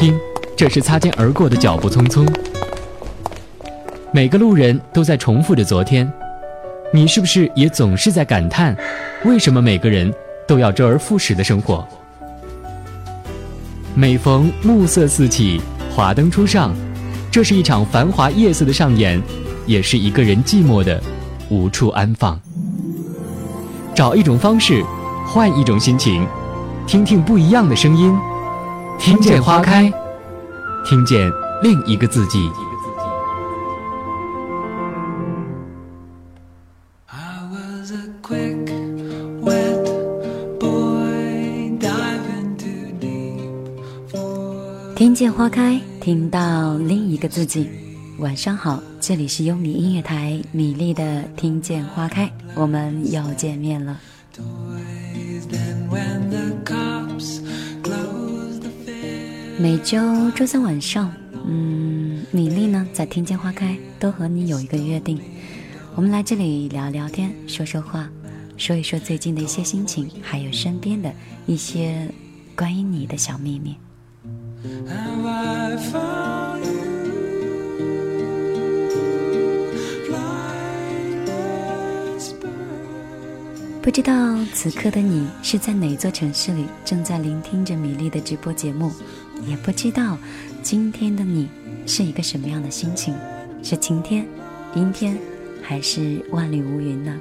听，这是擦肩而过的脚步匆匆。每个路人都在重复着昨天，你是不是也总是在感叹，为什么每个人都要周而复始的生活？每逢暮色四起，华灯初上，这是一场繁华夜色的上演，也是一个人寂寞的无处安放。找一种方式，换一种心情，听听不一样的声音，听见花开，听见另一个自己。听见花开，听到另一个自己。晚上好，这里是优米音乐台，米粒的听见花开，我们又见面了。每周周三晚上，嗯，米粒呢在听见花开，都和你有一个约定，我们来这里聊聊天，说说话，说一说最近的一些心情，还有身边的一些关于你的小秘密。不知道此刻的你是在哪座城市里正在聆听着米粒的直播节目，也不知道今天的你是一个什么样的心情，是晴天、阴天，还是万里无云呢？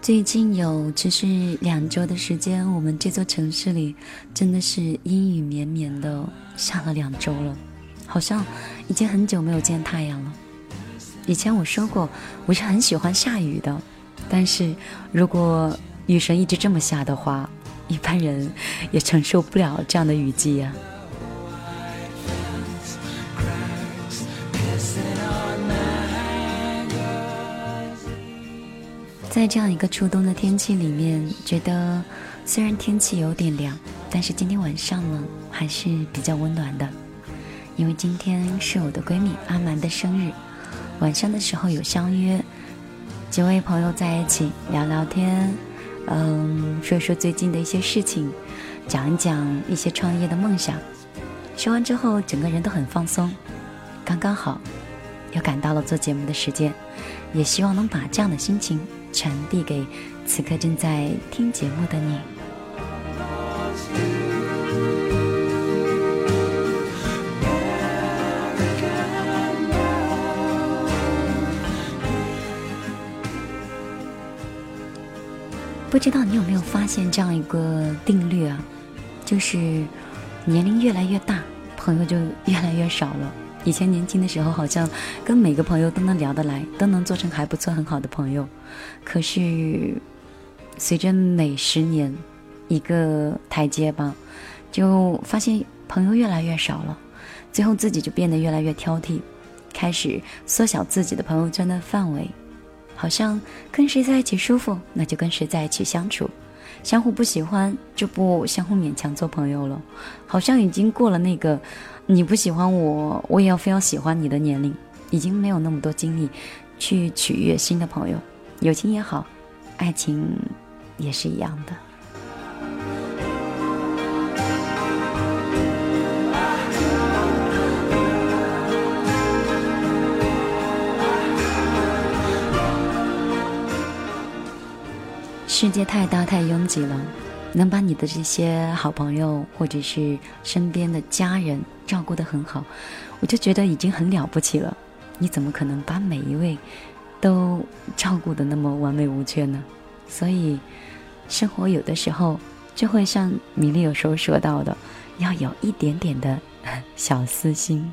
最近有持续两周的时间，我们这座城市里真的是阴雨绵绵的，下了两周了，好像已经很久没有见太阳了。以前我说过，我是很喜欢下雨的，但是如果雨神一直这么下的话，一般人也承受不了这样的雨季呀。在这样一个初冬的天气里面，觉得虽然天气有点凉，但是今天晚上呢还是比较温暖的。因为今天是我的闺蜜阿蛮的生日，晚上的时候有相约几位朋友在一起聊聊天，嗯，说说最近的一些事情，讲一讲一些创业的梦想。说完之后，整个人都很放松，刚刚好，又赶到了做节目的时间，也希望能把这样的心情。传递给此刻正在听节目的你。不知道你有没有发现这样一个定律啊？就是年龄越来越大，朋友就越来越少了。以前年轻的时候，好像跟每个朋友都能聊得来，都能做成还不错、很好的朋友。可是，随着每十年一个台阶吧，就发现朋友越来越少了，最后自己就变得越来越挑剔，开始缩小自己的朋友圈的范围。好像跟谁在一起舒服，那就跟谁在一起相处；相互不喜欢，就不相互勉强做朋友了。好像已经过了那个。你不喜欢我，我也要非要喜欢你的年龄，已经没有那么多精力去取悦新的朋友。友情也好，爱情也是一样的。世界太大太拥挤了。能把你的这些好朋友或者是身边的家人照顾得很好，我就觉得已经很了不起了。你怎么可能把每一位都照顾得那么完美无缺呢？所以，生活有的时候就会像米粒有时候说到的，要有一点点的小私心。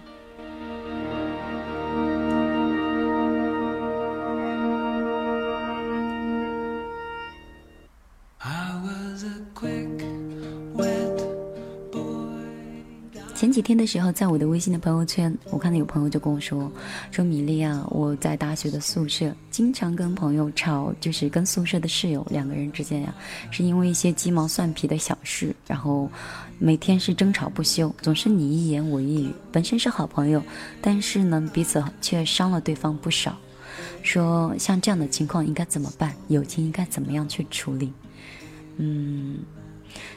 几天的时候，在我的微信的朋友圈，我看到有朋友就跟我说：“说米粒啊，我在大学的宿舍经常跟朋友吵，就是跟宿舍的室友两个人之间呀，是因为一些鸡毛蒜皮的小事，然后每天是争吵不休，总是你一言我一语。本身是好朋友，但是呢，彼此却伤了对方不少。说像这样的情况应该怎么办？友情应该怎么样去处理？嗯，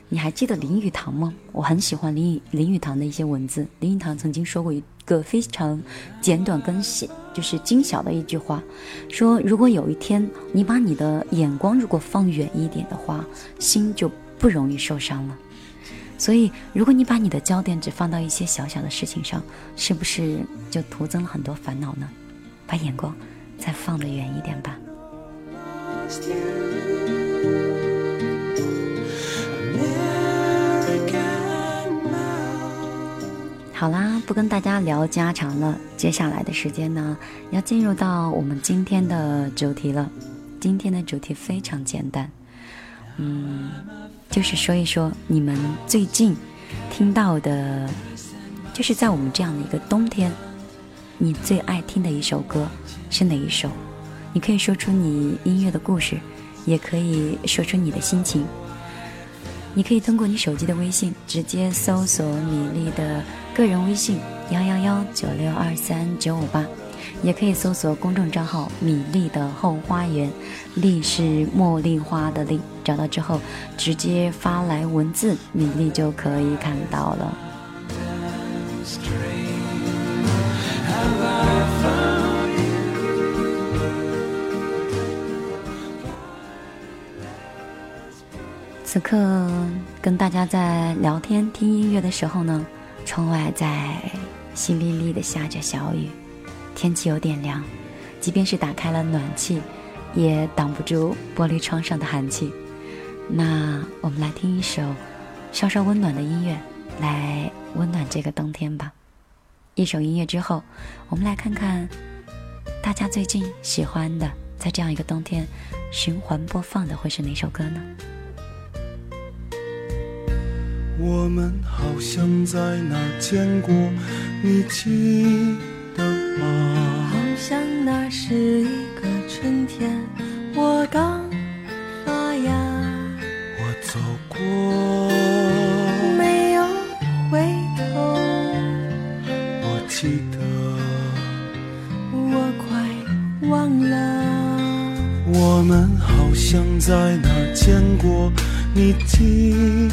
你还记得林语堂吗？我很喜欢林语林语堂的一些文字。林语堂曾经说过一个非常简短跟细，就是精小的一句话，说如果有一天你把你的眼光如果放远一点的话，心就不容易受伤了。所以，如果你把你的焦点只放到一些小小的事情上，是不是就徒增了很多烦恼呢？把眼光再放得远一点吧。好啦，不跟大家聊家常了。接下来的时间呢，要进入到我们今天的主题了。今天的主题非常简单，嗯，就是说一说你们最近听到的，就是在我们这样的一个冬天，你最爱听的一首歌是哪一首？你可以说出你音乐的故事，也可以说出你的心情。你可以通过你手机的微信直接搜索米粒的个人微信幺幺幺九六二三九五八，也可以搜索公众账号米粒的后花园，粒是茉莉花的粒，找到之后直接发来文字，米粒就可以看到了。此刻跟大家在聊天听音乐的时候呢，窗外在淅沥沥的下着小雨，天气有点凉，即便是打开了暖气，也挡不住玻璃窗上的寒气。那我们来听一首稍稍温暖的音乐，来温暖这个冬天吧。一首音乐之后，我们来看看大家最近喜欢的，在这样一个冬天循环播放的会是哪首歌呢？我们好像在哪儿见过，你记得吗？好像那是一个春天，我刚发芽。我走过，没有回头。我记得，我快忘了。我们好像在哪儿见过，你记。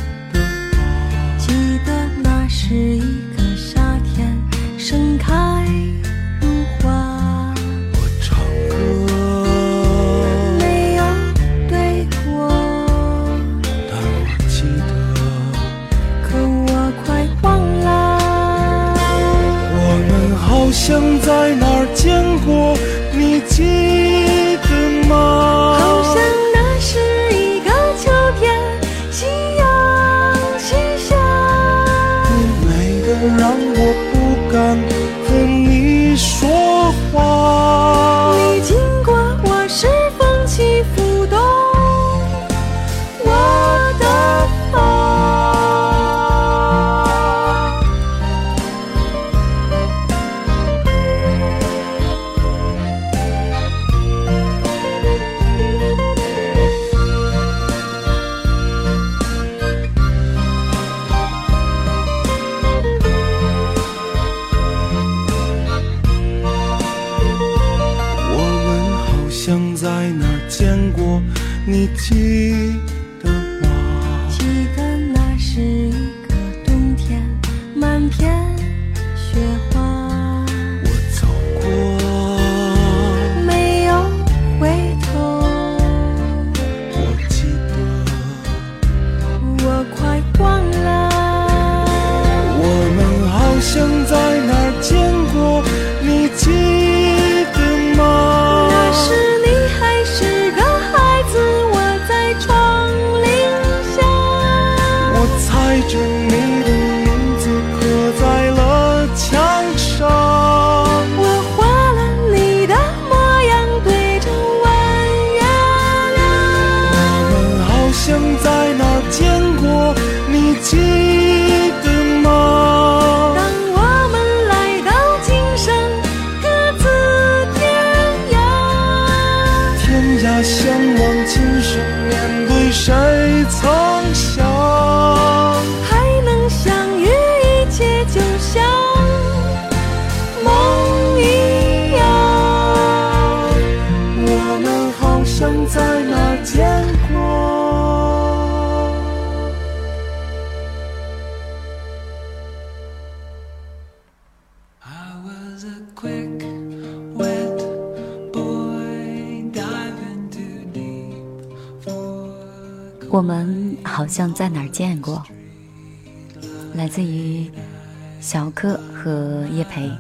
和叶培。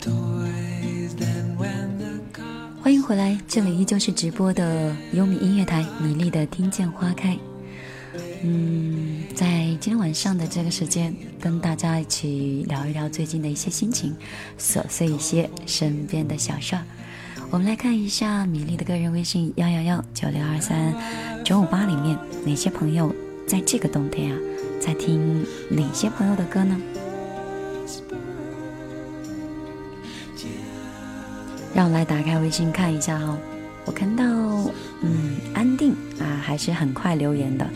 toys. Then when the car 欢迎回来，这里依旧是直播的优米音乐台，米粒的听见花开。嗯，在今天晚上的这个时间，跟大家一起聊一聊最近的一些心情，琐碎一些身边的小事儿。我们来看一下米粒的个人微信幺幺幺九六二三九五八里面，哪些朋友在这个冬天啊，在听哪些朋友的歌呢？让我来打开微信看一下哈、我看到，嗯，安定啊，还是很快留言的。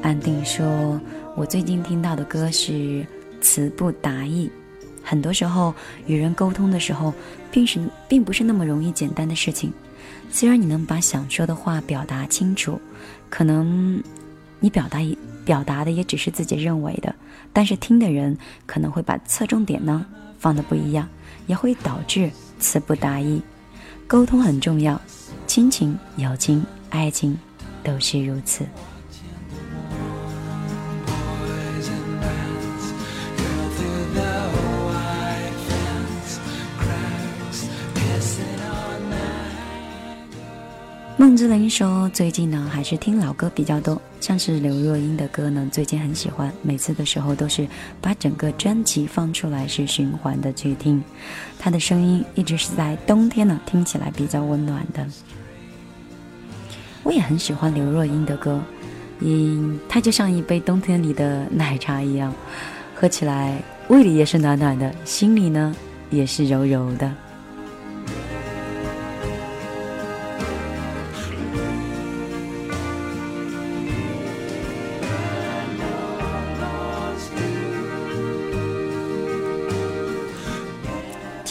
安定说，我最近听到的歌是词不达意。很多时候，与人沟通的时候，并是并不是那么容易简单的事情。虽然你能把想说的话表达清楚，可能你表达也表达的也只是自己认为的，但是听的人可能会把侧重点呢放的不一样，也会导致词不达意。沟通很重要，亲情、友情、爱情都是如此。孟之琳说，最近呢还是听老歌比较多，像是刘若英的歌呢，最近很喜欢，每次的时候都是把整个专辑放出来是循环的去听，她的声音一直是在冬天呢听起来比较温暖的。我也很喜欢刘若英的歌，嗯，她就像一杯冬天里的奶茶一样，喝起来胃里也是暖暖的，心里呢也是柔柔的。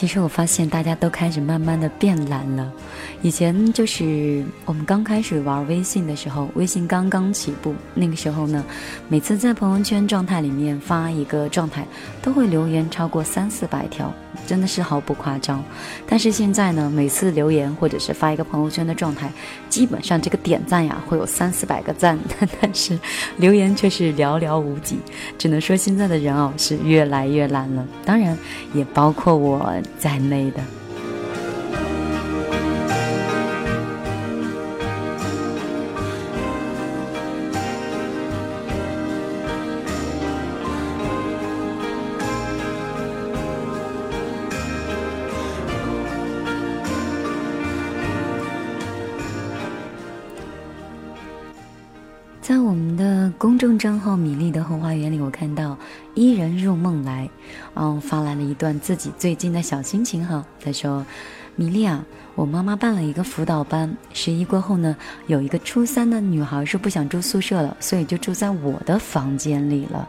其实我发现大家都开始慢慢的变懒了。以前就是我们刚开始玩微信的时候，微信刚刚起步，那个时候呢，每次在朋友圈状态里面发一个状态，都会留言超过三四百条，真的是毫不夸张。但是现在呢，每次留言或者是发一个朋友圈的状态，基本上这个点赞呀会有三四百个赞，但是留言却是寥寥无几。只能说现在的人哦是越来越懒了，当然也包括我在内的。看到伊人入梦来，嗯，发来了一段自己最近的小心情哈。他说：“米粒啊，我妈妈办了一个辅导班，十一过后呢，有一个初三的女孩是不想住宿舍了，所以就住在我的房间里了。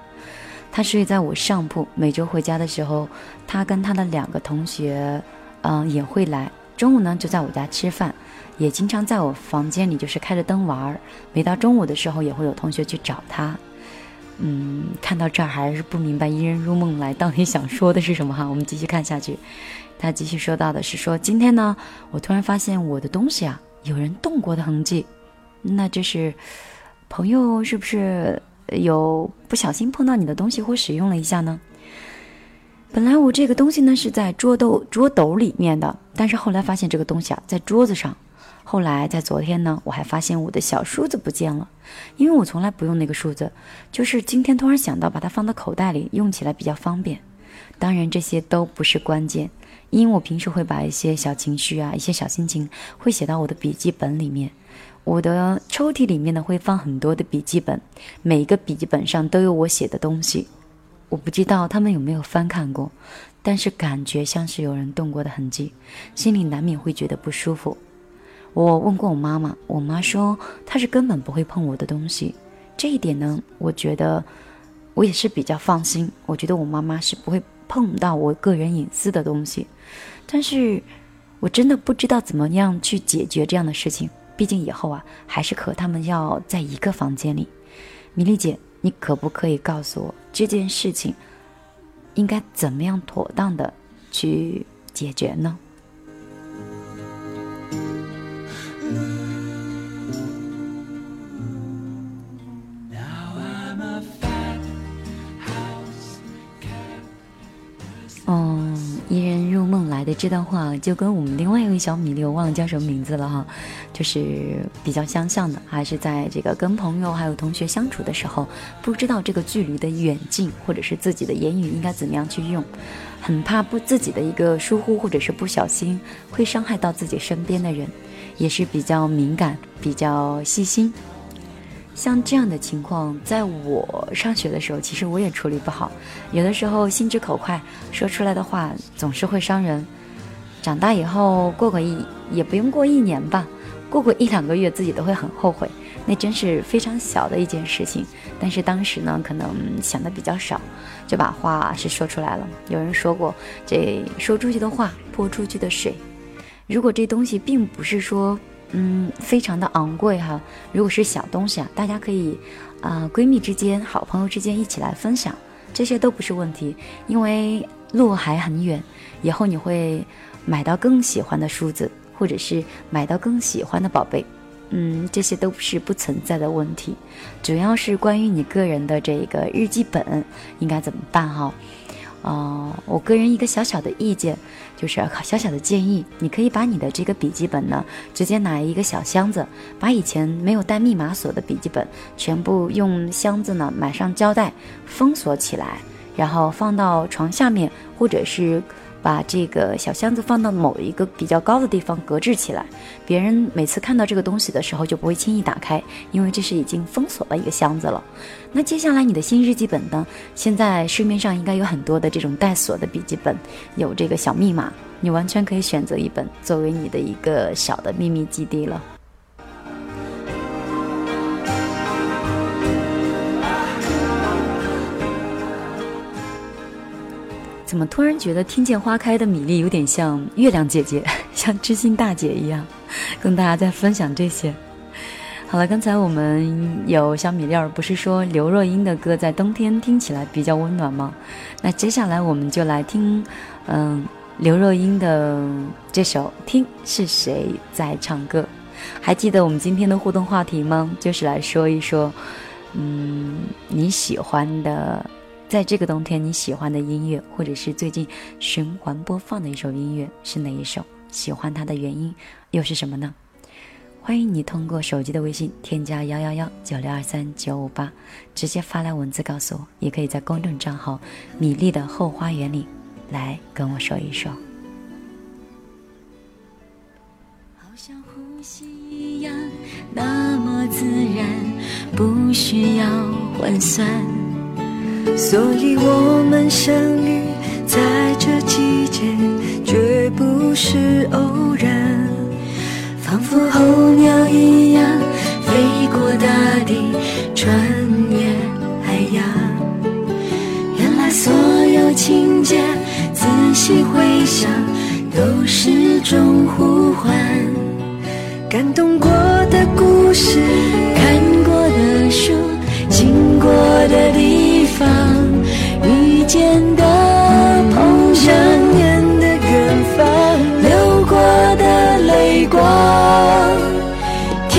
她睡在我上铺，每周回家的时候，她跟她的两个同学，嗯，也会来。中午呢，就在我家吃饭。”也经常在我房间里就是开着灯玩儿，每到中午的时候也会有同学去找他。嗯，看到这儿还是不明白伊人入梦来到底想说的是什么哈。我们继续看下去，他继续说到的是说今天呢，我突然发现我的东西啊有人动过的痕迹，那就是朋友是不是有不小心碰到你的东西或使用了一下呢？本来我这个东西呢是在桌斗桌斗里面的，但是后来发现这个东西啊在桌子上。后来在昨天呢，我还发现我的小梳子不见了，因为我从来不用那个梳子，就是今天突然想到把它放到口袋里，用起来比较方便。当然这些都不是关键，因为我平时会把一些小情绪啊、一些小心情会写到我的笔记本里面。我的抽屉里面呢会放很多的笔记本，每一个笔记本上都有我写的东西。我不知道他们有没有翻看过，但是感觉像是有人动过的痕迹，心里难免会觉得不舒服。我问过我妈妈，我妈说她是根本不会碰我的东西。这一点呢，我觉得我也是比较放心。我觉得我妈妈是不会碰到我个人隐私的东西。但是，我真的不知道怎么样去解决这样的事情。毕竟以后啊，还是和他们要在一个房间里。米粒姐，你可不可以告诉我这件事情应该怎么样妥当的去解决呢？嗯，一人入梦来的这段话，就跟我们另外一位小米粒，我忘了叫什么名字了哈，就是比较相像的，还是在这个跟朋友还有同学相处的时候，不知道这个距离的远近，或者是自己的言语应该怎么样去用，很怕不自己的一个疏忽或者是不小心会伤害到自己身边的人，也是比较敏感、比较细心。像这样的情况，在我上学的时候，其实我也处理不好。有的时候心直口快，说出来的话总是会伤人。长大以后，过个一也不用过一年吧，过过一两个月，自己都会很后悔。那真是非常小的一件事情，但是当时呢，可能想的比较少，就把话是说出来了。有人说过，这说出去的话，泼出去的水。如果这东西并不是说。嗯，非常的昂贵哈。如果是小东西啊，大家可以，啊，闺蜜之间、好朋友之间一起来分享，这些都不是问题。因为路还很远，以后你会买到更喜欢的梳子，或者是买到更喜欢的宝贝，嗯，这些都是不存在的问题。主要是关于你个人的这个日记本应该怎么办哈。哦，我个人一个小小的意见，就是小小的建议，你可以把你的这个笔记本呢，直接拿一个小箱子，把以前没有带密码锁的笔记本，全部用箱子呢买上胶带封锁起来，然后放到床下面，或者是。把这个小箱子放到某一个比较高的地方，隔置起来。别人每次看到这个东西的时候，就不会轻易打开，因为这是已经封锁的一个箱子了。那接下来你的新日记本呢？现在市面上应该有很多的这种带锁的笔记本，有这个小密码，你完全可以选择一本作为你的一个小的秘密基地了。怎么突然觉得听见花开的米粒有点像月亮姐姐，像知心大姐一样，跟大家在分享这些。好了，刚才我们有小米粒儿不是说刘若英的歌在冬天听起来比较温暖吗？那接下来我们就来听，嗯，刘若英的这首《听是谁在唱歌》。还记得我们今天的互动话题吗？就是来说一说，嗯，你喜欢的。在这个冬天，你喜欢的音乐，或者是最近循环播放的一首音乐是哪一首？喜欢它的原因又是什么呢？欢迎你通过手机的微信添加幺幺幺九六二三九五八，直接发来文字告诉我，也可以在公众账号“米粒的后花园”里来跟我说一说。好像呼吸一样，那么自然，不需要换算。所以我们相遇在这季节，绝不是偶然。仿佛候鸟一样飞过大地，穿越海洋。原来所有情节，仔细回想，都是种呼唤。感动过的故事，看过的书，经过的地。遇见的碰想念的远方，流过的泪光，听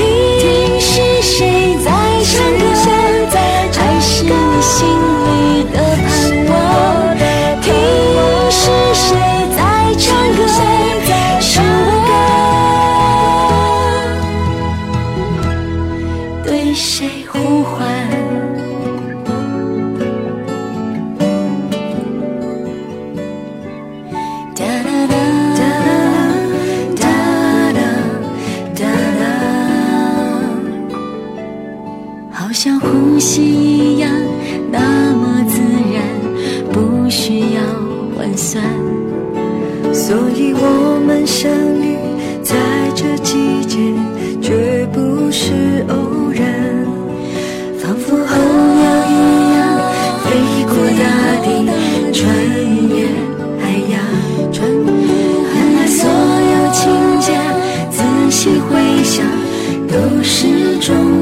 是谁在唱歌，还是你心所以我们相遇在这季节，绝不是偶然，仿佛候鸟一样飞过大地，穿越海洋，穿越海，所有情节，仔细回想，都是种。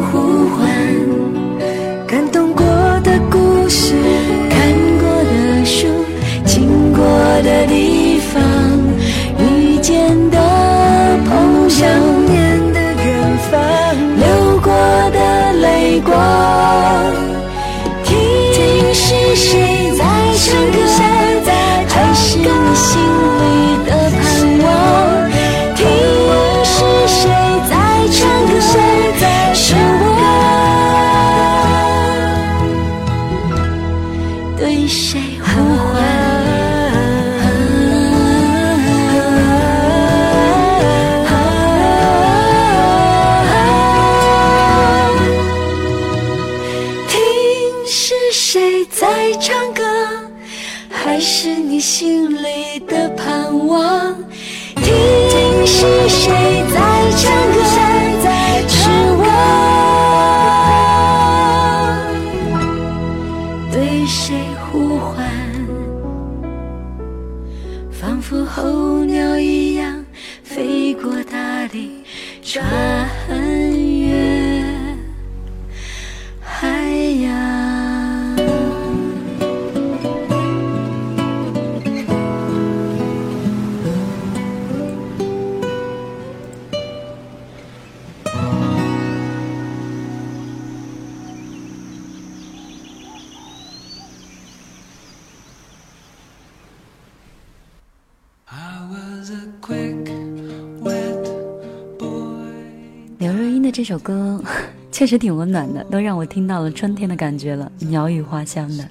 这首歌 确实挺温暖的，都让我听到了春天的感觉了，鸟语花香的。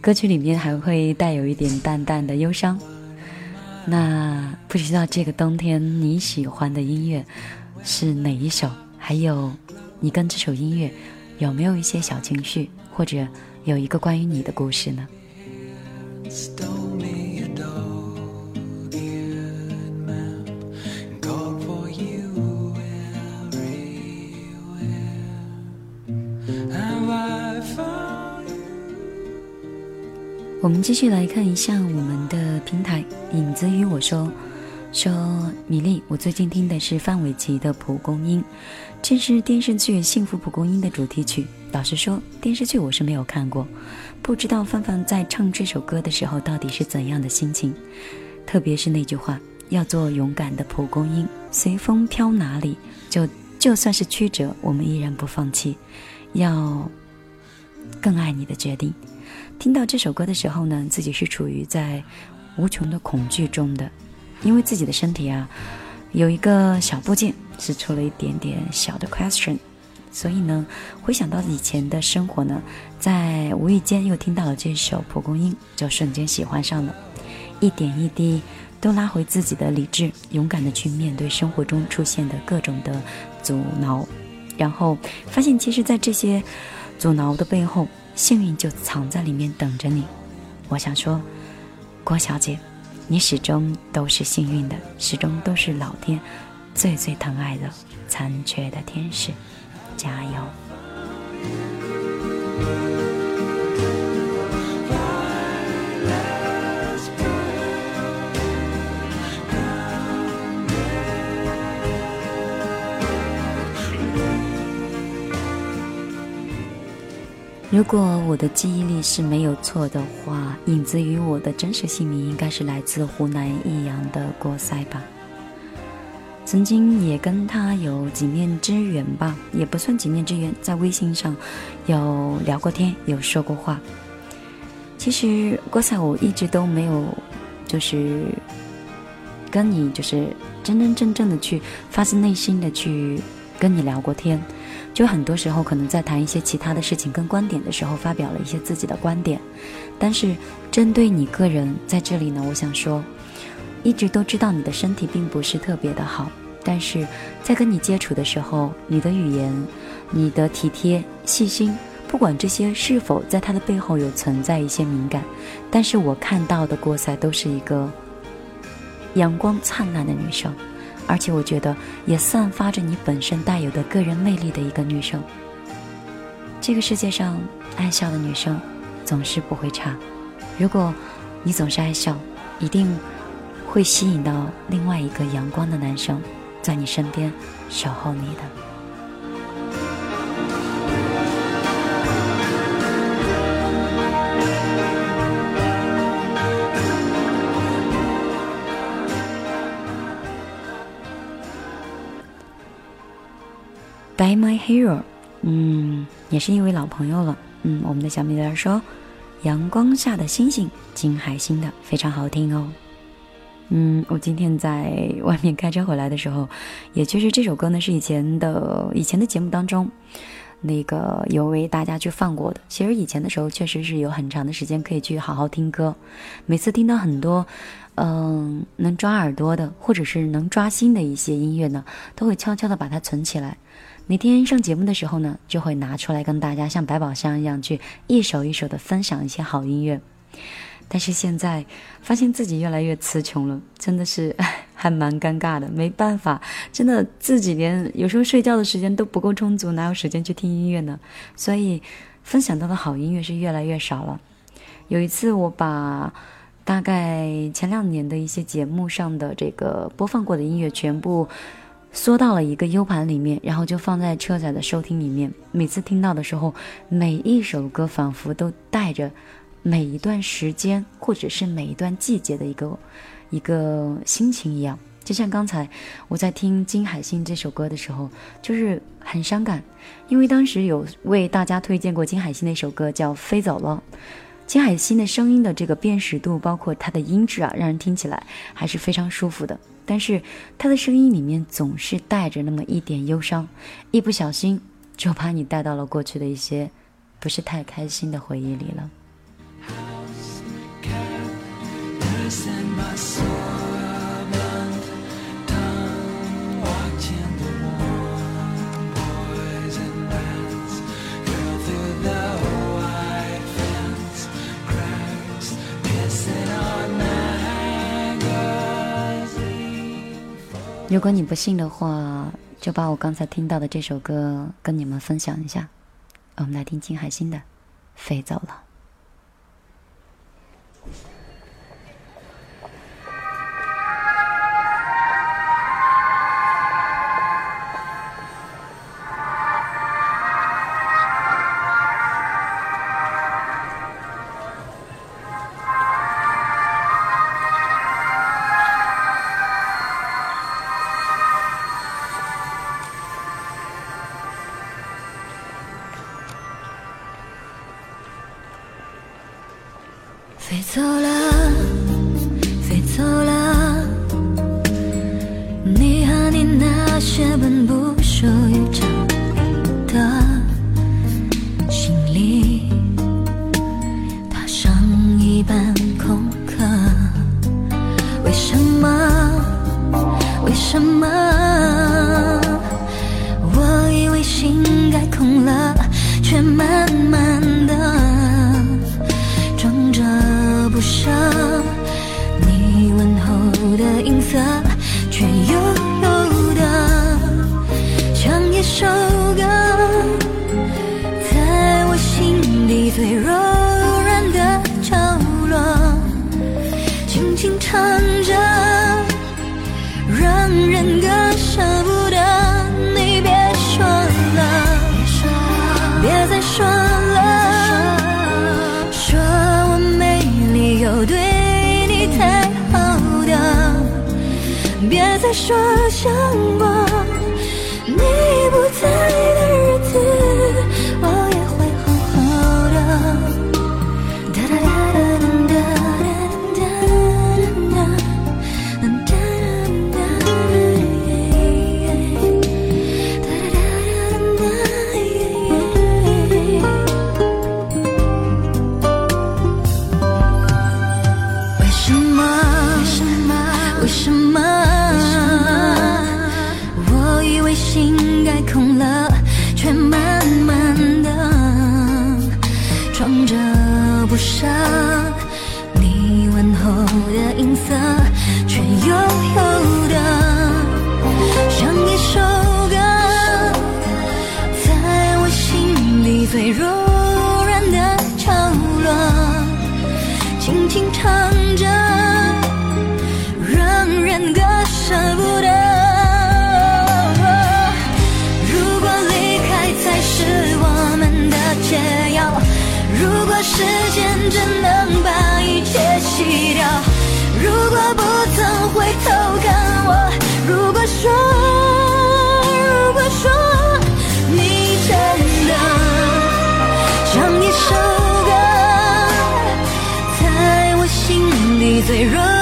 歌曲里面还会带有一点淡淡的忧伤。那不知道这个冬天你喜欢的音乐是哪一首？还有，你跟这首音乐有没有一些小情绪，或者有一个关于你的故事呢？我们继续来看一下我们的平台，影子与我说说米粒，我最近听的是范玮琪的《蒲公英》，这是电视剧《幸福蒲公英》的主题曲。老实说，电视剧我是没有看过，不知道范范在唱这首歌的时候到底是怎样的心情。特别是那句话：“要做勇敢的蒲公英，随风飘哪里，就就算是曲折，我们依然不放弃，要更爱你的决定。”听到这首歌的时候呢，自己是处于在无穷的恐惧中的，因为自己的身体啊有一个小部件是出了一点点小的 question，所以呢，回想到以前的生活呢，在无意间又听到了这首《蒲公英》，就瞬间喜欢上了，一点一滴都拉回自己的理智，勇敢的去面对生活中出现的各种的阻挠，然后发现其实，在这些阻挠的背后。幸运就藏在里面等着你。我想说，郭小姐，你始终都是幸运的，始终都是老天最最疼爱的残缺的天使，加油！如果我的记忆力是没有错的话，影子与我的真实姓名应该是来自湖南益阳的郭塞吧。曾经也跟他有几面之缘吧，也不算几面之缘，在微信上有聊过天，有说过话。其实郭塞，我一直都没有，就是跟你就是真真正正的去发自内心的去跟你聊过天。就很多时候可能在谈一些其他的事情跟观点的时候，发表了一些自己的观点，但是针对你个人在这里呢，我想说，一直都知道你的身体并不是特别的好，但是在跟你接触的时候，你的语言、你的体贴、细心，不管这些是否在他的背后有存在一些敏感，但是我看到的郭赛都是一个阳光灿烂的女生。而且我觉得也散发着你本身带有的个人魅力的一个女生。这个世界上爱笑的女生总是不会差。如果你总是爱笑，一定会吸引到另外一个阳光的男生在你身边守候你的。By My Hero，嗯，也是一位老朋友了。嗯，我们的小米儿说，《阳光下的星星》金海心的非常好听哦。嗯，我今天在外面开车回来的时候，也确实这首歌呢是以前的以前的节目当中，那个有为大家去放过的。其实以前的时候确实是有很长的时间可以去好好听歌，每次听到很多，嗯，能抓耳朵的或者是能抓心的一些音乐呢，都会悄悄的把它存起来。每天上节目的时候呢，就会拿出来跟大家像百宝箱一样去一首一首的分享一些好音乐。但是现在发现自己越来越词穷了，真的是还蛮尴尬的。没办法，真的自己连有时候睡觉的时间都不够充足，哪有时间去听音乐呢？所以分享到的好音乐是越来越少了。有一次我把大概前两年的一些节目上的这个播放过的音乐全部。缩到了一个 U 盘里面，然后就放在车载的收听里面。每次听到的时候，每一首歌仿佛都带着每一段时间，或者是每一段季节的一个一个心情一样。就像刚才我在听金海心这首歌的时候，就是很伤感，因为当时有为大家推荐过金海心的一首歌叫《飞走了》。金海心的声音的这个辨识度，包括它的音质啊，让人听起来还是非常舒服的。但是他的声音里面总是带着那么一点忧伤，一不小心就把你带到了过去的一些不是太开心的回忆里了。如果你不信的话，就把我刚才听到的这首歌跟你们分享一下。我们来听金海心的《飞走了》。最柔软的角落，轻轻唱着，让人更舍不得。你别说了，别再说了。说我没理由对你太好的，别再说想过这首歌在我心里最热。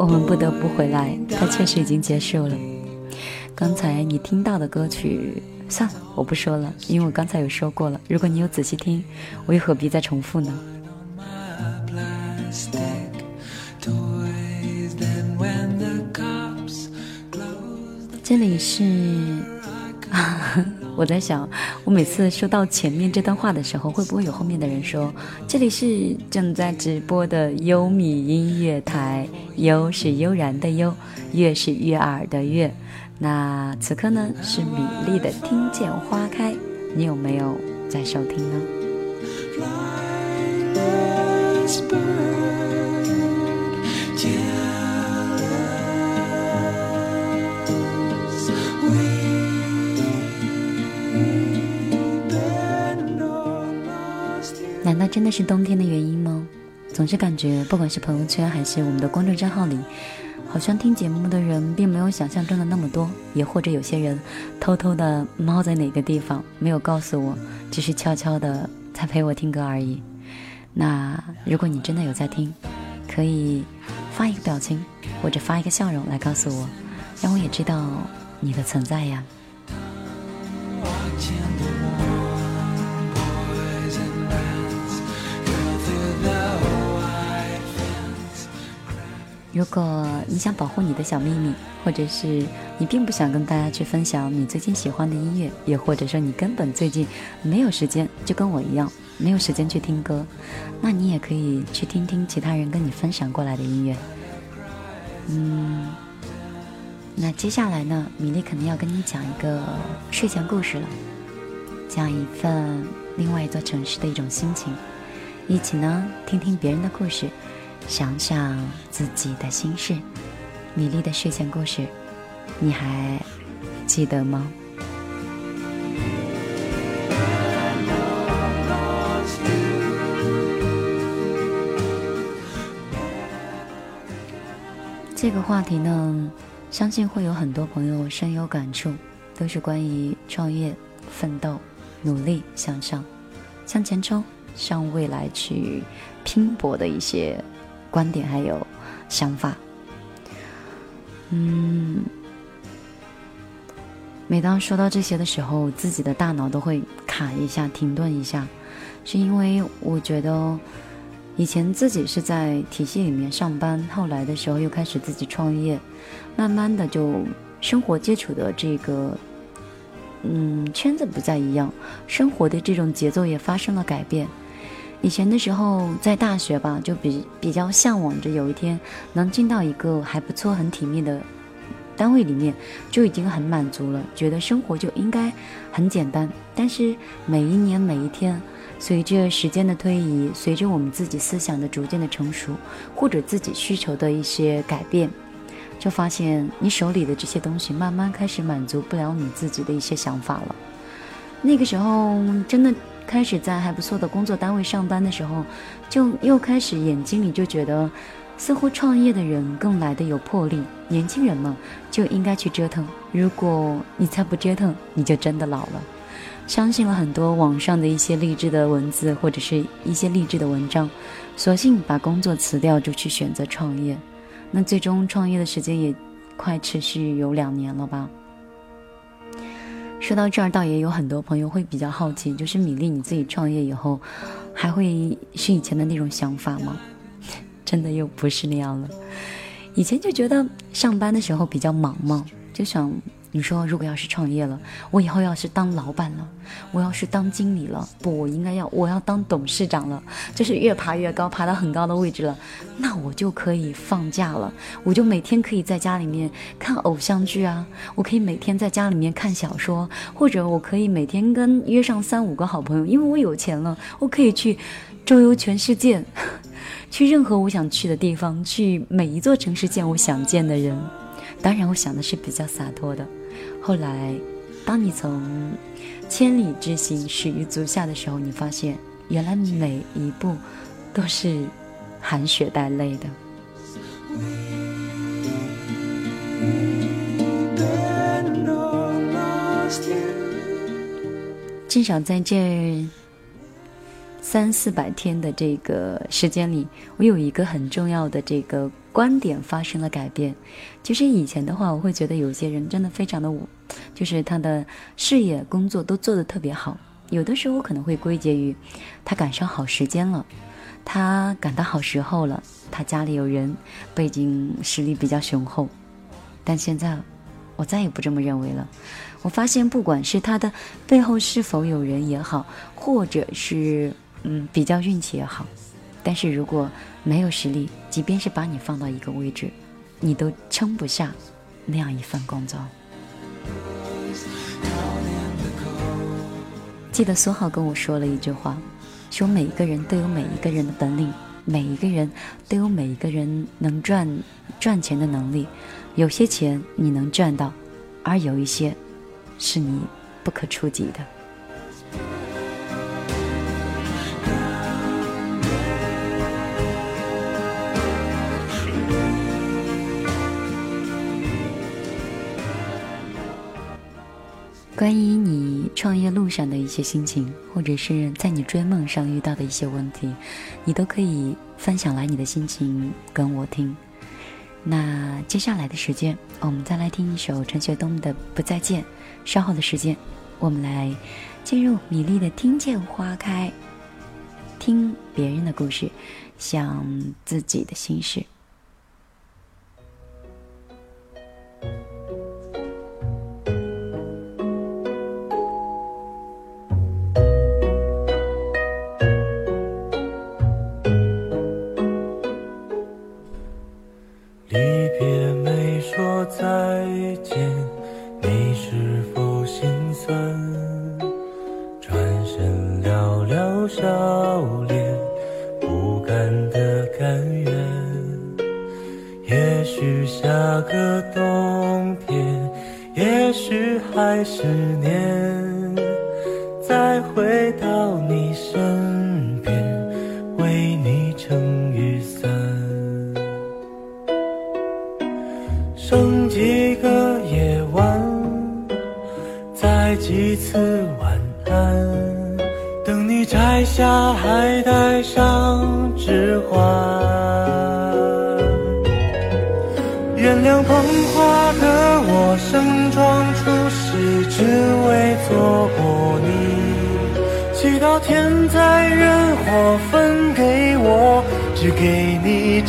我们不得不回来，它确实已经结束了。刚才你听到的歌曲，算了，我不说了，因为我刚才有说过了。如果你有仔细听，我又何必再重复呢这里是，我在想，我每次说到前面这段话的时候，会不会有后面的人说，这里是正在直播的优米音乐台，悠是悠然的悠，悦是悦耳的悦。那此刻呢，是米粒的《听见花开》，你有没有在收听呢？真的是冬天的原因吗？总是感觉，不管是朋友圈还是我们的公众账号里，好像听节目的人并没有想象中的那么多，也或者有些人偷偷的猫在哪个地方没有告诉我，只是悄悄的在陪我听歌而已。那如果你真的有在听，可以发一个表情或者发一个笑容来告诉我，让我也知道你的存在呀。如果你想保护你的小秘密，或者是你并不想跟大家去分享你最近喜欢的音乐，也或者说你根本最近没有时间，就跟我一样没有时间去听歌，那你也可以去听听其他人跟你分享过来的音乐。嗯，那接下来呢，米粒肯定要跟你讲一个睡前故事了，讲一份另外一座城市的一种心情，一起呢听听别人的故事。想想自己的心事。米粒的睡前故事，你还记得吗？这个话题呢，相信会有很多朋友深有感触，都是关于创业、奋斗、努力向上、向前冲、向未来去拼搏的一些观点还有想法。嗯，每当说到这些的时候，自己的大脑都会卡一下、停顿一下，是因为我觉得以前自己是在体系里面上班，后来的时候又开始自己创业，慢慢的就生活接触的这个嗯圈子不再一样，生活的这种节奏也发生了改变。以前的时候，在大学吧，就比比较向往着有一天能进到一个还不错、很体面的单位里面，就已经很满足了，觉得生活就应该很简单。但是每一年、每一天，随着时间的推移，随着我们自己思想的逐渐的成熟，或者自己需求的一些改变，就发现你手里的这些东西慢慢开始满足不了你自己的一些想法了。那个时候真的开始在还不错的工作单位上班的时候，就又开始眼睛里就觉得，似乎创业的人更来的有魄力，年轻人嘛就应该去折腾。如果你再不折腾，你就真的老了。相信了很多网上的一些励志的文字或者是一些励志的文章，索性把工作辞掉，就去选择创业。那最终创业的时间也快持续有两年了吧。说到这儿，倒也有很多朋友会比较好奇，就是米粒你自己创业以后，还会是以前的那种想法吗？真的又不是那样了，以前就觉得上班的时候比较忙嘛，就想。你说，如果要是创业了，我以后要是当老板了，我要是当经理了，不，我应该要我要当董事长了，就是越爬越高，爬到很高的位置了，那我就可以放假了，我就每天可以在家里面看偶像剧啊，我可以每天在家里面看小说，或者我可以每天跟约上三五个好朋友，因为我有钱了，我可以去周游全世界，去任何我想去的地方，去每一座城市见我想见的人。当然，我想的是比较洒脱的。后来，当你从千里之行始于足下的时候，你发现原来每一步都是含血带泪的。至少在这三四百天的这个时间里，我有一个很重要的这个。观点发生了改变，其实以前的话，我会觉得有些人真的非常的，就是他的事业、工作都做得特别好。有的时候可能会归结于他赶上好时间了，他赶到好时候了，他家里有人，背景实力比较雄厚。但现在，我再也不这么认为了。我发现，不管是他的背后是否有人也好，或者是嗯比较运气也好。但是如果没有实力，即便是把你放到一个位置，你都撑不下那样一份工作。记得苏浩跟我说了一句话，说每一个人都有每一个人的本领，每一个人都有每一个人能赚赚钱的能力。有些钱你能赚到，而有一些是你不可触及的。关于你创业路上的一些心情，或者是在你追梦上遇到的一些问题，你都可以分享来你的心情跟我听。那接下来的时间，我们再来听一首陈学冬的《不再见》。稍后的时间，我们来进入米粒的《听见花开》，听别人的故事，想自己的心事。再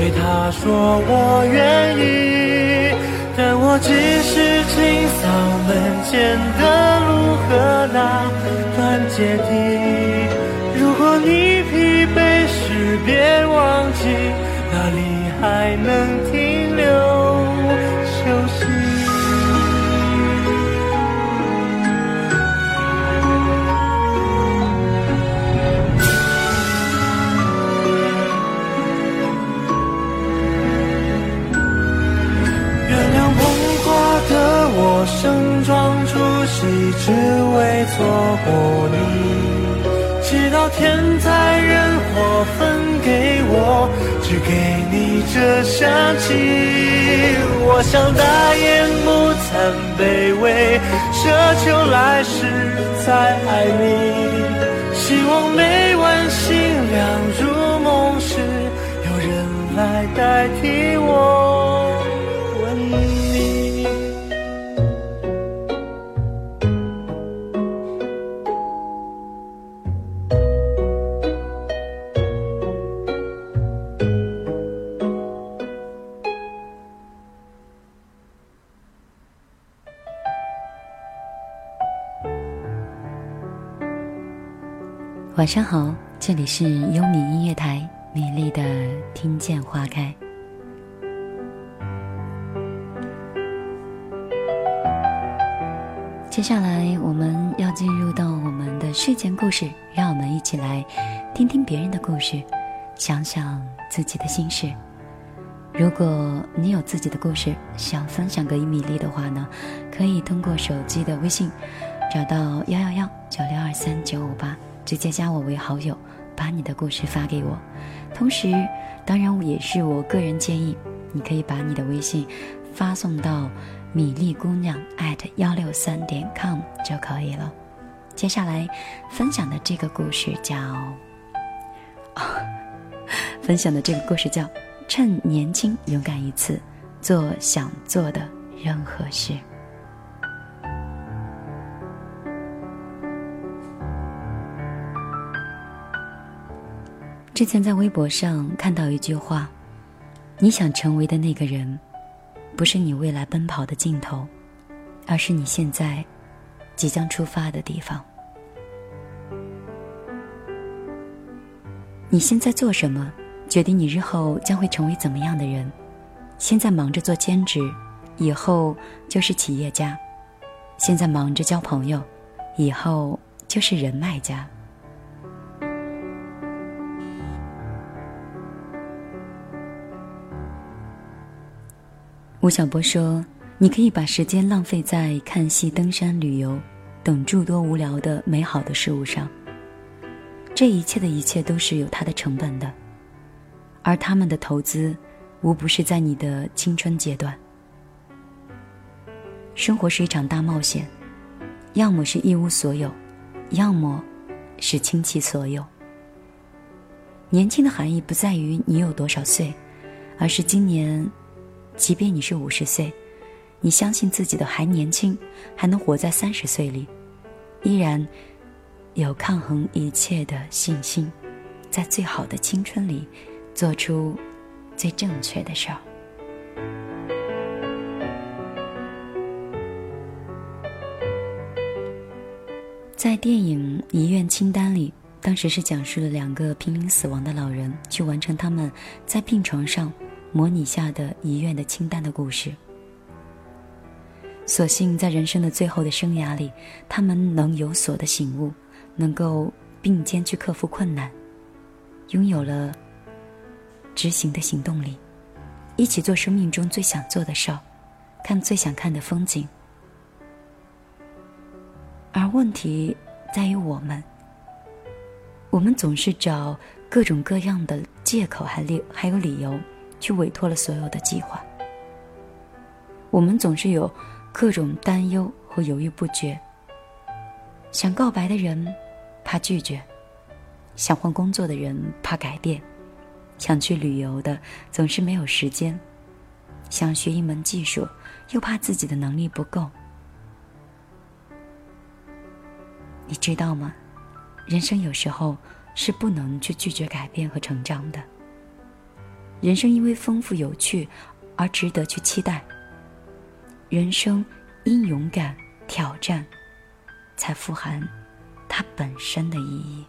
对他说我愿意。但我只是清扫门前的路和那段阶梯。如果你疲惫时，别这香气。我想大言不惭卑微，奢求来世再爱你。希望每晚星亮如梦时，有人来代替晚上好，这里是优米音乐台，美丽的听见花开。接下来我们要进入到我们的睡前故事，让我们一起来听听别人的故事，想想自己的心事。如果你有自己的故事想分享给米粒的话呢，可以通过手机的微信找到幺幺幺九六二三九五八，直接加我为好友，把你的故事发给我。同时，当然也是我个人建议，你可以把你的微信发送到米粒姑娘 at 幺六三点 com 就可以了。接下来分享的这个故事叫，分享的这个故事叫。趁年轻，勇敢一次，做想做的任何事。之前在微博上看到一句话：“你想成为的那个人，不是你未来奔跑的尽头，而是你现在即将出发的地方。你现在做什么？”决定你日后将会成为怎么样的人。现在忙着做兼职，以后就是企业家；现在忙着交朋友，以后就是人脉家。吴晓波说：“你可以把时间浪费在看戏、登山、旅游等诸多无聊的美好的事物上。这一切的一切都是有它的成本的。”而他们的投资，无不是在你的青春阶段。生活是一场大冒险，要么是一无所有，要么是倾其所有。年轻的含义不在于你有多少岁，而是今年，即便你是五十岁，你相信自己的还年轻，还能活在三十岁里，依然有抗衡一切的信心，在最好的青春里。做出最正确的事儿。在电影《遗愿清单》里，当时是讲述了两个濒临死亡的老人去完成他们在病床上模拟下的遗愿的清单的故事。所幸在人生的最后的生涯里，他们能有所的醒悟，能够并肩去克服困难，拥有了。执行的行动力，一起做生命中最想做的事儿，看最想看的风景。而问题在于我们，我们总是找各种各样的借口，还理还有理由，去委托了所有的计划。我们总是有各种担忧和犹豫不决。想告白的人怕拒绝，想换工作的人怕改变。想去旅游的总是没有时间，想学一门技术，又怕自己的能力不够。你知道吗？人生有时候是不能去拒绝改变和成长的。人生因为丰富有趣而值得去期待。人生因勇敢挑战，才富含它本身的意义。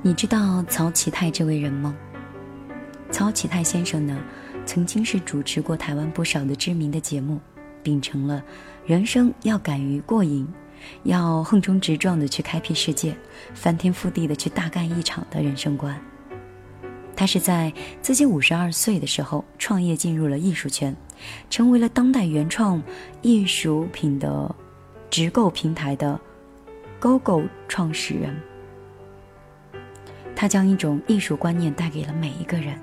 你知道曹启泰这位人吗？曹启泰先生呢，曾经是主持过台湾不少的知名的节目，秉承了人生要敢于过瘾，要横冲直撞的去开辟世界，翻天覆地的去大干一场的人生观。他是在自己五十二岁的时候创业进入了艺术圈，成为了当代原创艺术品的直购平台的 GoGo 创始人。他将一种艺术观念带给了每一个人。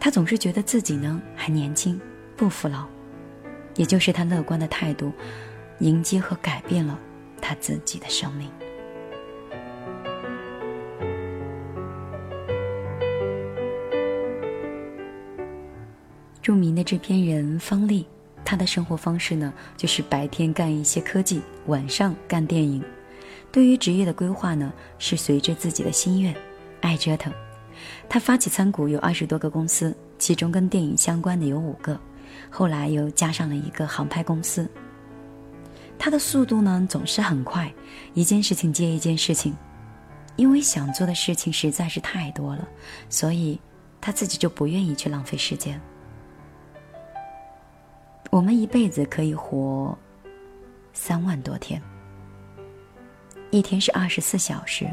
他总是觉得自己呢还年轻，不服老，也就是他乐观的态度，迎接和改变了他自己的生命。著名的制片人方丽，他的生活方式呢，就是白天干一些科技，晚上干电影。对于职业的规划呢，是随着自己的心愿，爱折腾。他发起参股有二十多个公司，其中跟电影相关的有五个，后来又加上了一个航拍公司。他的速度呢总是很快，一件事情接一件事情，因为想做的事情实在是太多了，所以他自己就不愿意去浪费时间。我们一辈子可以活三万多天。一天是二十四小时，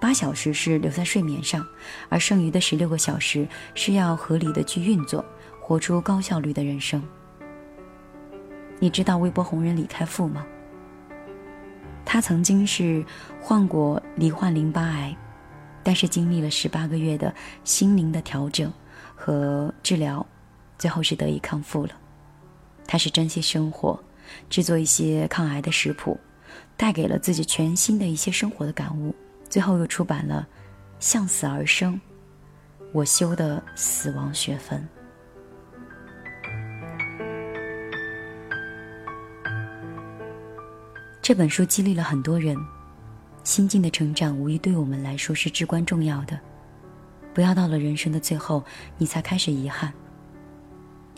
八小时是留在睡眠上，而剩余的十六个小时是要合理的去运作，活出高效率的人生。你知道微博红人李开复吗？他曾经是患过罹患淋巴癌，但是经历了十八个月的心灵的调整和治疗，最后是得以康复了。他是珍惜生活，制作一些抗癌的食谱。带给了自己全新的一些生活的感悟，最后又出版了《向死而生》，我修的死亡学分。这本书激励了很多人，心境的成长无疑对我们来说是至关重要的。不要到了人生的最后，你才开始遗憾。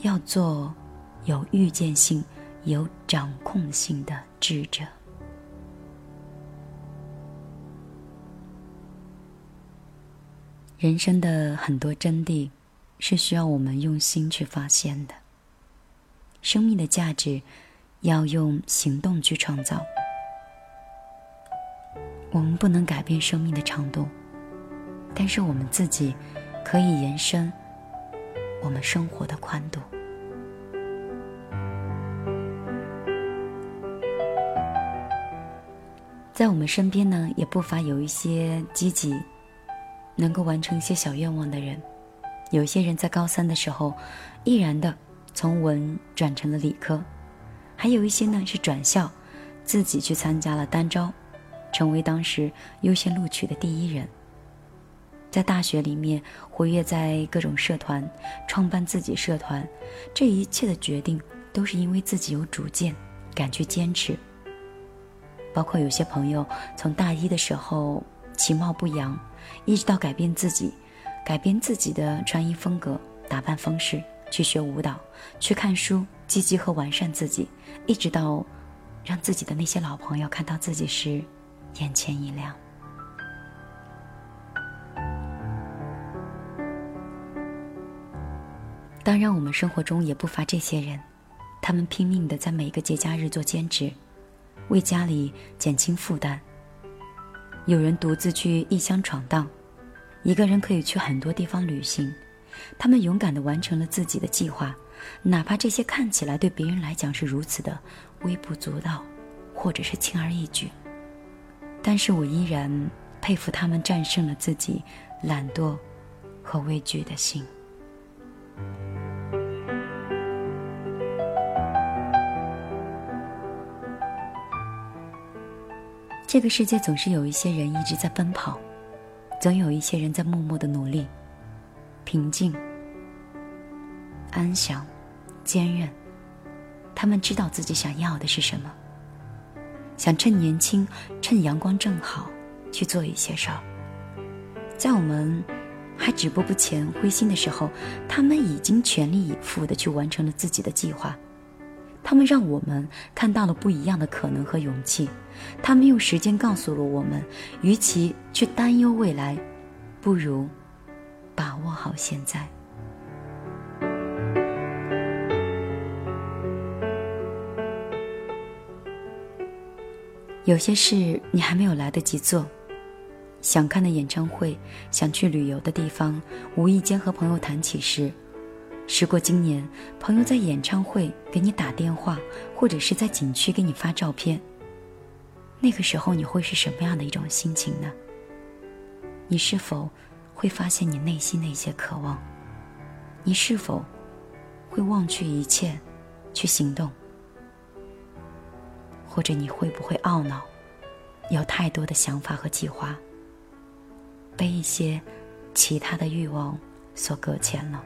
要做有预见性、有掌控性的智者。人生的很多真谛，是需要我们用心去发现的。生命的价值，要用行动去创造。我们不能改变生命的长度，但是我们自己可以延伸我们生活的宽度。在我们身边呢，也不乏有一些积极。能够完成一些小愿望的人，有些人在高三的时候，毅然的从文转成了理科，还有一些呢是转校，自己去参加了单招，成为当时优先录取的第一人。在大学里面活跃在各种社团，创办自己社团，这一切的决定都是因为自己有主见，敢去坚持。包括有些朋友从大一的时候其貌不扬。一直到改变自己，改变自己的穿衣风格、打扮方式，去学舞蹈，去看书，积极和完善自己，一直到让自己的那些老朋友看到自己时，眼前一亮。当然，我们生活中也不乏这些人，他们拼命的在每个节假日做兼职，为家里减轻负担。有人独自去异乡闯荡，一个人可以去很多地方旅行。他们勇敢的完成了自己的计划，哪怕这些看起来对别人来讲是如此的微不足道，或者是轻而易举。但是我依然佩服他们战胜了自己懒惰和畏惧的心。这个世界总是有一些人一直在奔跑，总有一些人在默默的努力，平静、安详、坚韧。他们知道自己想要的是什么，想趁年轻、趁阳光正好去做一些事儿。在我们还止步不前、灰心的时候，他们已经全力以赴的去完成了自己的计划。他们让我们看到了不一样的可能和勇气。他们用时间告诉了我们，与其去担忧未来，不如把握好现在。有些事你还没有来得及做，想看的演唱会，想去旅游的地方，无意间和朋友谈起时，时过今年，朋友在演唱会给你打电话，或者是在景区给你发照片。那个时候你会是什么样的一种心情呢？你是否会发现你内心的一些渴望？你是否会忘却一切，去行动？或者你会不会懊恼，有太多的想法和计划，被一些其他的欲望所搁浅了？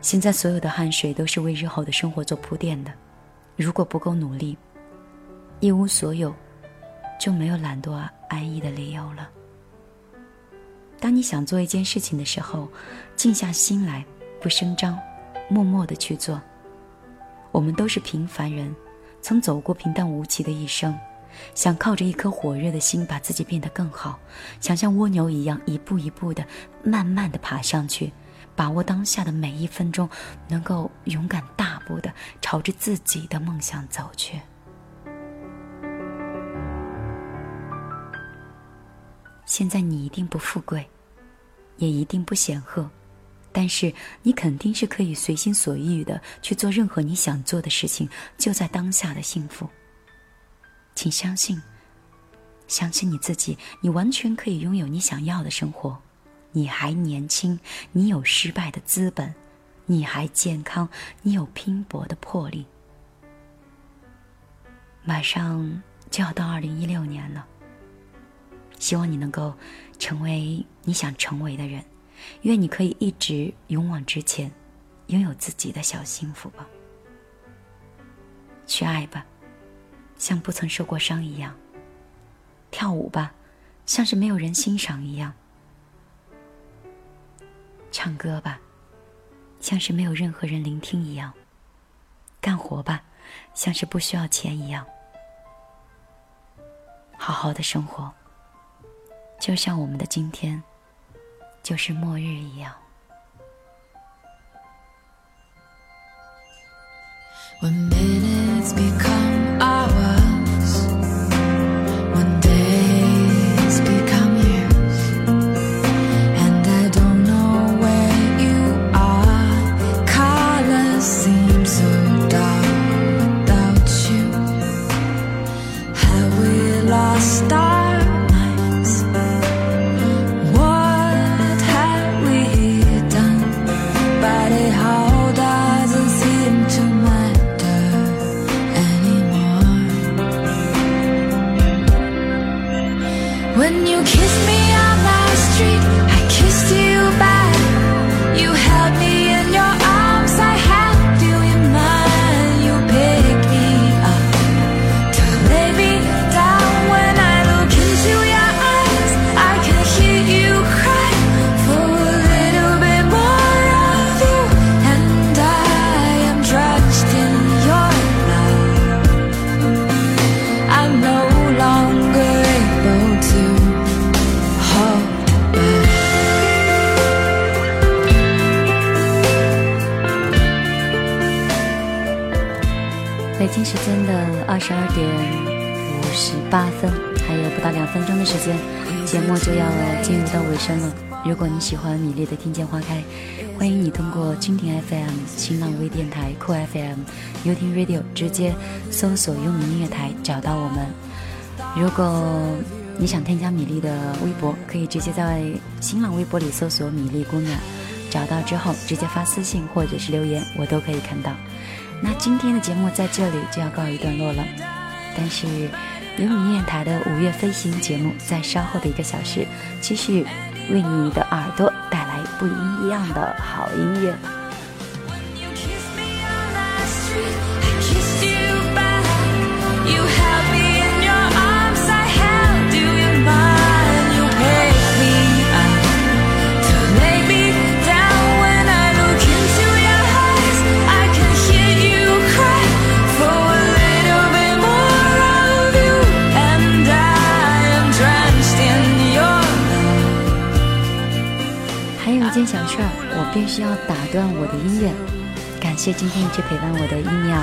现在所有的汗水都是为日后的生活做铺垫的，如果不够努力，一无所有，就没有懒惰安逸的理由了。当你想做一件事情的时候，静下心来，不声张，默默的去做。我们都是平凡人，曾走过平淡无奇的一生，想靠着一颗火热的心把自己变得更好，想像蜗牛一样一步一步的、慢慢的爬上去，把握当下的每一分钟，能够勇敢大步的朝着自己的梦想走去。现在你一定不富贵，也一定不显赫。但是你肯定是可以随心所欲的去做任何你想做的事情，就在当下的幸福。请相信，相信你自己，你完全可以拥有你想要的生活。你还年轻，你有失败的资本，你还健康，你有拼搏的魄力。马上就要到二零一六年了，希望你能够成为你想成为的人。愿你可以一直勇往直前，拥有自己的小幸福吧。去爱吧，像不曾受过伤一样；跳舞吧，像是没有人欣赏一样；唱歌吧，像是没有任何人聆听一样；干活吧，像是不需要钱一样；好好的生活，就像我们的今天。就是末日一样。十二点五十八分，还有不到两分钟的时间，节目就要进入到尾声了。如果你喜欢米粒的《听见花开》，欢迎你通过蜻蜓 FM、新浪微电台、酷 FM、优听 Radio 直接搜索“优米音乐台”找到我们。如果你想添加米粒的微博，可以直接在新浪微博里搜索“米粒姑娘”，找到之后直接发私信或者是留言，我都可以看到。那今天的节目在这里就要告一段落了，但是有你电台的五月飞行节目，在稍后的一个小时，继续为你的耳朵带来不一样的好音乐。件小事儿，我必须要打断我的音乐。感谢今天一直陪伴我的一鸟，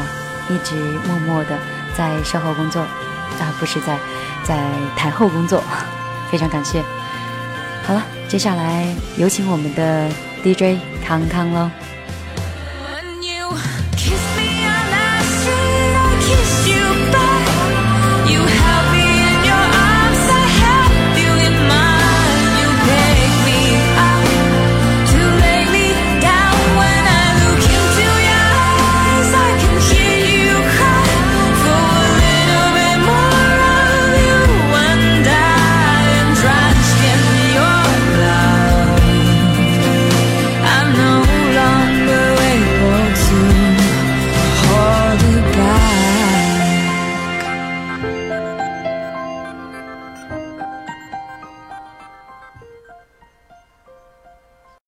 一直默默的在售后工作，啊，不是在在台后工作，非常感谢。好了，接下来有请我们的 DJ 康康喽。